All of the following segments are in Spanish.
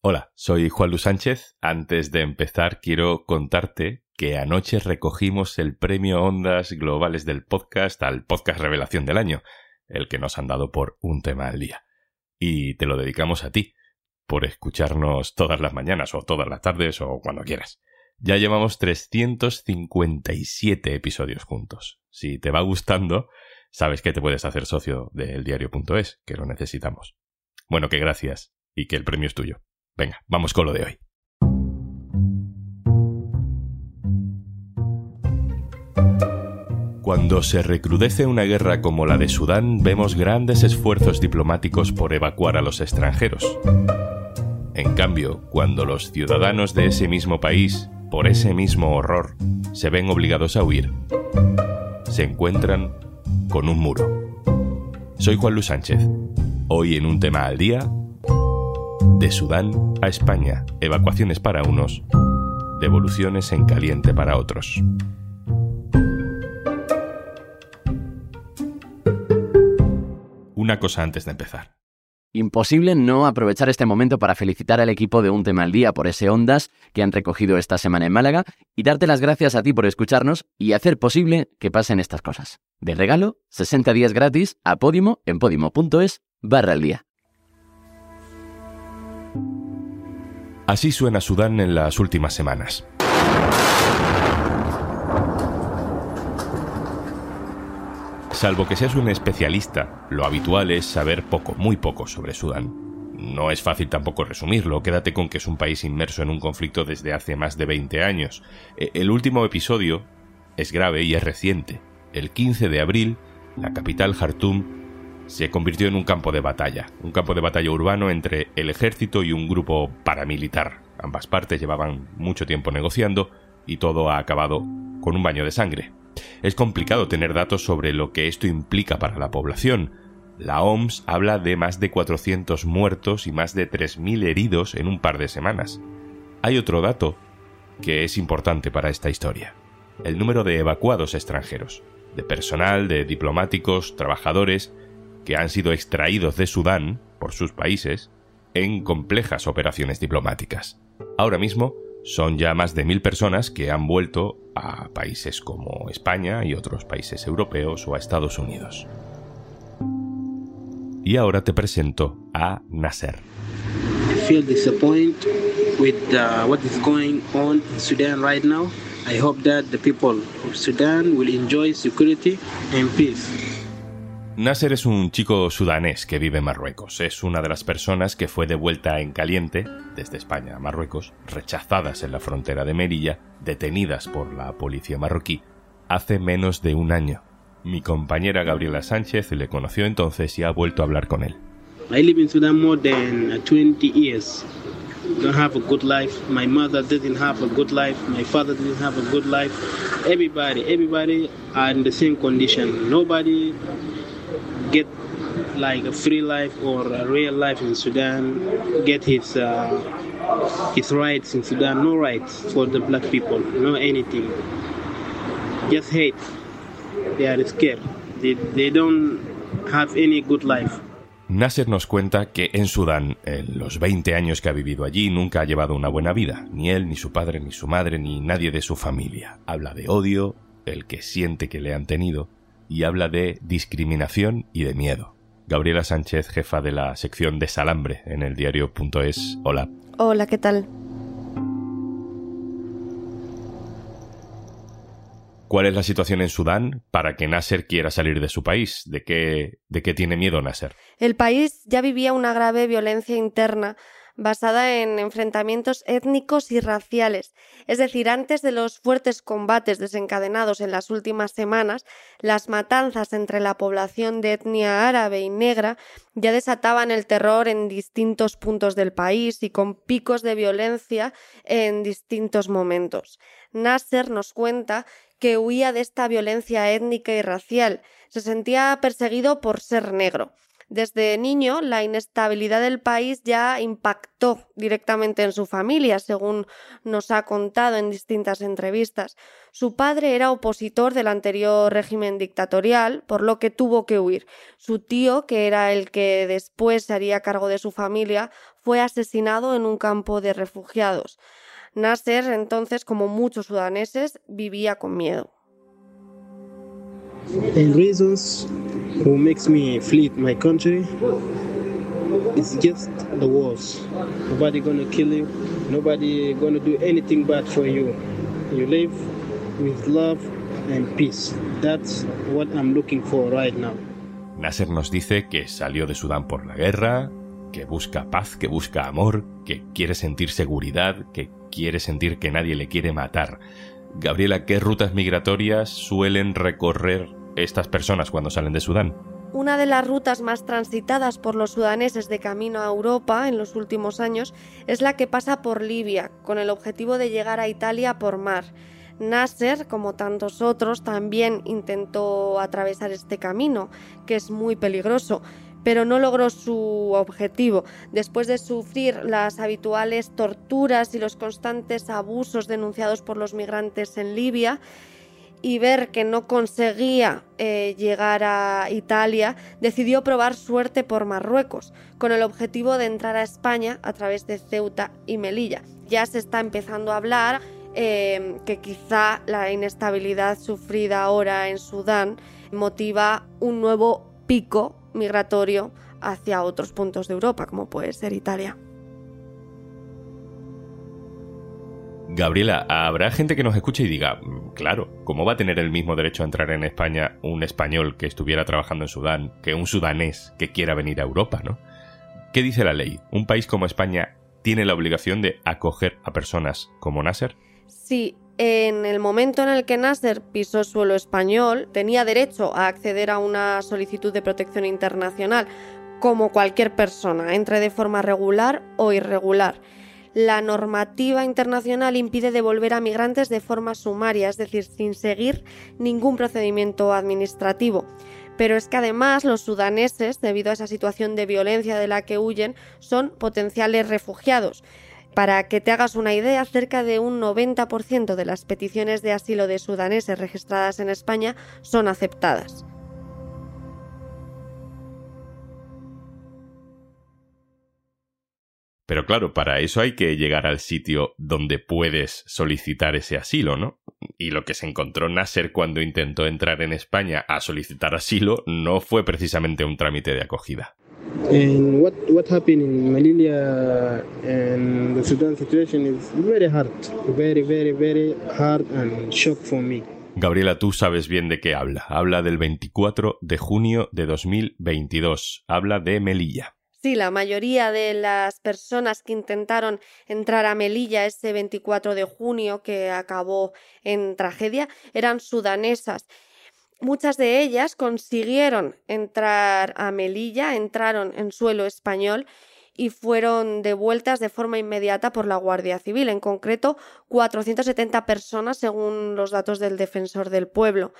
Hola, soy Juan Luis Sánchez. Antes de empezar, quiero contarte que anoche recogimos el premio Ondas Globales del podcast al podcast Revelación del Año, el que nos han dado por un tema al día. Y te lo dedicamos a ti, por escucharnos todas las mañanas o todas las tardes o cuando quieras. Ya llevamos 357 episodios juntos. Si te va gustando, sabes que te puedes hacer socio del diario.es, que lo necesitamos. Bueno, que gracias y que el premio es tuyo. Venga, vamos con lo de hoy. Cuando se recrudece una guerra como la de Sudán, vemos grandes esfuerzos diplomáticos por evacuar a los extranjeros. En cambio, cuando los ciudadanos de ese mismo país, por ese mismo horror, se ven obligados a huir, se encuentran con un muro. Soy Juan Luis Sánchez. Hoy en un tema al día, de Sudán a España, evacuaciones para unos, devoluciones en caliente para otros. Una cosa antes de empezar. Imposible no aprovechar este momento para felicitar al equipo de Un Tema al Día por ese Ondas que han recogido esta semana en Málaga y darte las gracias a ti por escucharnos y hacer posible que pasen estas cosas. De regalo, 60 días gratis a Podimo en podimo.es barra al día. Así suena Sudán en las últimas semanas. Salvo que seas un especialista, lo habitual es saber poco, muy poco sobre Sudán. No es fácil tampoco resumirlo, quédate con que es un país inmerso en un conflicto desde hace más de 20 años. E, el último episodio es grave y es reciente. El 15 de abril, la capital Jartum se convirtió en un campo de batalla, un campo de batalla urbano entre el ejército y un grupo paramilitar. Ambas partes llevaban mucho tiempo negociando y todo ha acabado con un baño de sangre. Es complicado tener datos sobre lo que esto implica para la población. La OMS habla de más de 400 muertos y más de 3.000 heridos en un par de semanas. Hay otro dato que es importante para esta historia. El número de evacuados extranjeros, de personal, de diplomáticos, trabajadores, que han sido extraídos de Sudán por sus países en complejas operaciones diplomáticas. Ahora mismo son ya más de mil personas que han vuelto a países como España y otros países europeos o a Estados Unidos. Y ahora te presento a Nasser. Feel disappointed with uh, what is going on in Sudan right now. I hope that the people of Sudan will enjoy security and peace. Nasser es un chico sudanés que vive en Marruecos. Es una de las personas que fue devuelta en caliente desde España a Marruecos, rechazadas en la frontera de Merilla, detenidas por la policía marroquí, hace menos de un año. Mi compañera Gabriela Sánchez le conoció entonces y ha vuelto a hablar con él. I live in Sudan more than 20 years. Don't have a good life. My mother didn't have a good life. My father didn't have a good life. Everybody, everybody are in the same condition. Nobody get like a free life or a real life in Sudan, get his uh, his rights in Sudan, no rights for the black people, no anything. Just hate. They are scared. They, they don't have any good life. Nasser nos cuenta que en Sudán, en los 20 años que ha vivido allí, nunca ha llevado una buena vida, ni él, ni su padre, ni su madre, ni nadie de su familia. Habla de odio, el que siente que le han tenido, y habla de discriminación y de miedo. Gabriela Sánchez, jefa de la sección de Salambre en el diario.es. Hola. Hola, ¿qué tal? ¿Cuál es la situación en Sudán para que Nasser quiera salir de su país? ¿De qué, de qué tiene miedo Nasser? El país ya vivía una grave violencia interna basada en enfrentamientos étnicos y raciales. Es decir, antes de los fuertes combates desencadenados en las últimas semanas, las matanzas entre la población de etnia árabe y negra ya desataban el terror en distintos puntos del país y con picos de violencia en distintos momentos. Nasser nos cuenta que huía de esta violencia étnica y racial. Se sentía perseguido por ser negro. Desde niño, la inestabilidad del país ya impactó directamente en su familia, según nos ha contado en distintas entrevistas. Su padre era opositor del anterior régimen dictatorial, por lo que tuvo que huir. Su tío, que era el que después se haría cargo de su familia, fue asesinado en un campo de refugiados. Nasser, entonces, como muchos sudaneses, vivía con miedo. And reasons who makes me flee my country is just the wars. Nobody gonna kill you. Nobody gonna do anything bad for you. You live with love and peace. That's what I'm looking for right now. Nasser nos dice que salió de Sudán por la guerra, que busca paz, que busca amor, que quiere sentir seguridad, que quiere sentir que nadie le quiere matar. Gabriela, ¿qué rutas migratorias suelen recorrer estas personas cuando salen de Sudán? Una de las rutas más transitadas por los sudaneses de camino a Europa en los últimos años es la que pasa por Libia, con el objetivo de llegar a Italia por mar. Nasser, como tantos otros, también intentó atravesar este camino, que es muy peligroso, pero no logró su objetivo. Después de sufrir las habituales torturas y los constantes abusos denunciados por los migrantes en Libia, y ver que no conseguía eh, llegar a Italia, decidió probar suerte por Marruecos, con el objetivo de entrar a España a través de Ceuta y Melilla. Ya se está empezando a hablar eh, que quizá la inestabilidad sufrida ahora en Sudán motiva un nuevo pico migratorio hacia otros puntos de Europa, como puede ser Italia. Gabriela, habrá gente que nos escuche y diga, mm, claro, ¿cómo va a tener el mismo derecho a entrar en España un español que estuviera trabajando en Sudán que un sudanés que quiera venir a Europa, ¿no? ¿Qué dice la ley? ¿Un país como España tiene la obligación de acoger a personas como Nasser? Sí, en el momento en el que Nasser pisó suelo español, tenía derecho a acceder a una solicitud de protección internacional, como cualquier persona, entre de forma regular o irregular la normativa internacional impide devolver a migrantes de forma sumaria, es decir, sin seguir ningún procedimiento administrativo. Pero es que además los sudaneses, debido a esa situación de violencia de la que huyen, son potenciales refugiados. Para que te hagas una idea, cerca de un 90% de las peticiones de asilo de sudaneses registradas en España son aceptadas. Pero claro, para eso hay que llegar al sitio donde puedes solicitar ese asilo, ¿no? Y lo que se encontró Nasser cuando intentó entrar en España a solicitar asilo no fue precisamente un trámite de acogida. And what what happened in and the Sudan situation is very hard, very very very hard and shock for me. Gabriela, tú sabes bien de qué habla. Habla del 24 de junio de 2022. Habla de Melilla. Sí, la mayoría de las personas que intentaron entrar a Melilla ese 24 de junio, que acabó en tragedia, eran sudanesas. Muchas de ellas consiguieron entrar a Melilla, entraron en suelo español y fueron devueltas de forma inmediata por la Guardia Civil, en concreto 470 personas según los datos del defensor del pueblo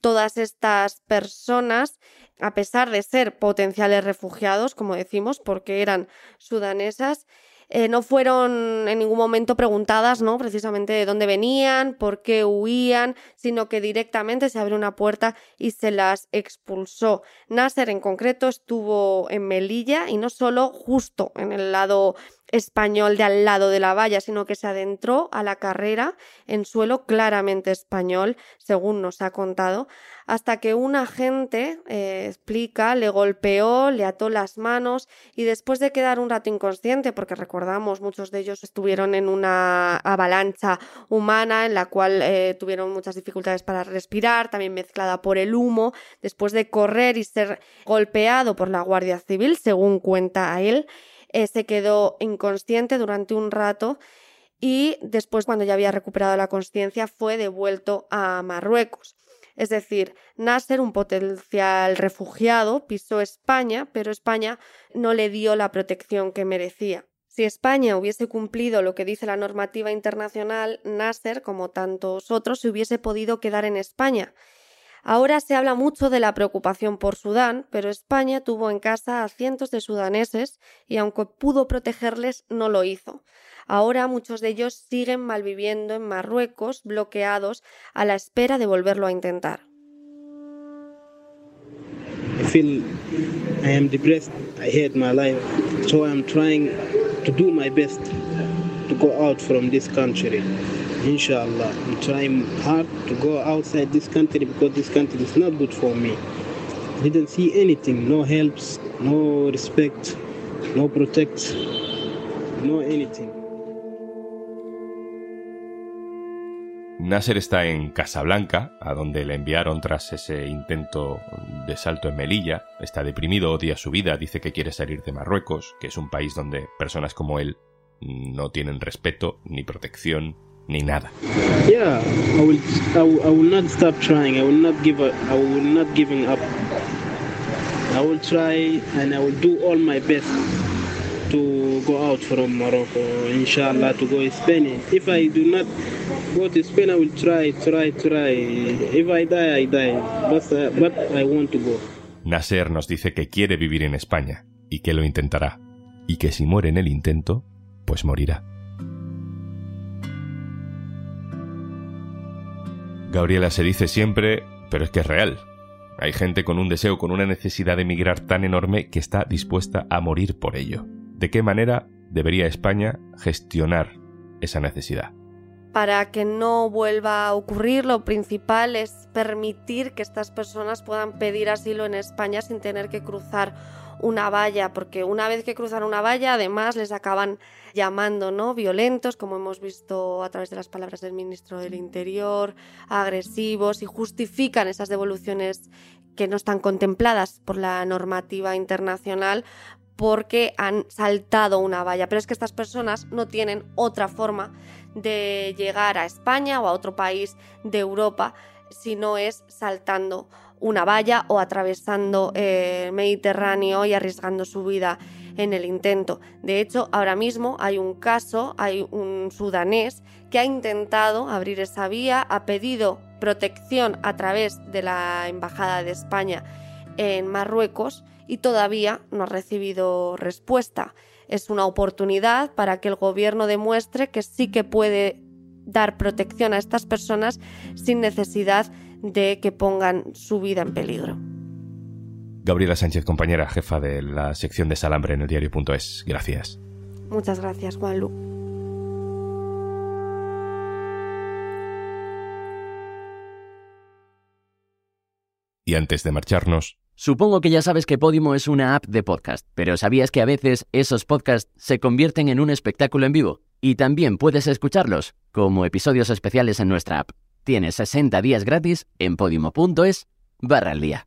todas estas personas, a pesar de ser potenciales refugiados, como decimos, porque eran sudanesas, eh, no fueron en ningún momento preguntadas, ¿no? Precisamente de dónde venían, por qué huían, sino que directamente se abrió una puerta y se las expulsó. Nasser en concreto estuvo en Melilla y no solo justo en el lado español de al lado de la valla, sino que se adentró a la carrera en suelo claramente español, según nos ha contado, hasta que un agente, eh, explica, le golpeó, le ató las manos y después de quedar un rato inconsciente, porque recordamos, muchos de ellos estuvieron en una avalancha humana en la cual eh, tuvieron muchas dificultades para respirar, también mezclada por el humo, después de correr y ser golpeado por la Guardia Civil, según cuenta a él, eh, se quedó inconsciente durante un rato y después, cuando ya había recuperado la conciencia, fue devuelto a Marruecos. Es decir, Nasser, un potencial refugiado, pisó España, pero España no le dio la protección que merecía. Si España hubiese cumplido lo que dice la normativa internacional, Nasser, como tantos otros, se hubiese podido quedar en España Ahora se habla mucho de la preocupación por Sudán, pero España tuvo en casa a cientos de sudaneses y aunque pudo protegerles, no lo hizo. Ahora muchos de ellos siguen malviviendo en Marruecos, bloqueados, a la espera de volverlo a intentar. Feel I am depressed. I hate my life. So I'm trying to do my best to go out from this country. Inshallah, I'm trying hard to go outside this country because this country is not good for me. Didn't see anything, no helps, no respect, no protect, no anything. Nasser está en Casablanca, a donde le enviaron tras ese intento de salto en Melilla. Está deprimido, odia su vida, dice que quiere salir de Marruecos, que es un país donde personas como él no tienen respeto, ni protección, ni nada. Yeah, I will, I will, I will not stop trying. I will not give up. I will not giving up. I will try and I will do all my best to go out from Morocco. Inshallah, to go to Spain. If I do not go to Spain, I will try, try, try. If I die, I die. But, uh, but I want to go. Nasser nos dice que quiere vivir en España y que lo intentará, y que si muere en el intento, pues morirá. Gabriela se dice siempre, pero es que es real. Hay gente con un deseo, con una necesidad de emigrar tan enorme que está dispuesta a morir por ello. ¿De qué manera debería España gestionar esa necesidad? Para que no vuelva a ocurrir, lo principal es permitir que estas personas puedan pedir asilo en España sin tener que cruzar una valla, porque una vez que cruzan una valla, además les acaban llamando no violentos, como hemos visto a través de las palabras del ministro del Interior, agresivos y justifican esas devoluciones que no están contempladas por la normativa internacional porque han saltado una valla. Pero es que estas personas no tienen otra forma de llegar a España o a otro país de Europa si no es saltando una valla o atravesando eh, el Mediterráneo y arriesgando su vida en el intento. De hecho, ahora mismo hay un caso, hay un sudanés que ha intentado abrir esa vía, ha pedido protección a través de la Embajada de España en Marruecos y todavía no ha recibido respuesta. Es una oportunidad para que el gobierno demuestre que sí que puede dar protección a estas personas sin necesidad de que pongan su vida en peligro. Gabriela Sánchez, compañera jefa de la sección de Salambre en el diario.es. Gracias. Muchas gracias, Juanlu. Y antes de marcharnos, Supongo que ya sabes que Podimo es una app de podcast, pero ¿sabías que a veces esos podcasts se convierten en un espectáculo en vivo? Y también puedes escucharlos como episodios especiales en nuestra app. Tienes 60 días gratis en podimo.es barra al día.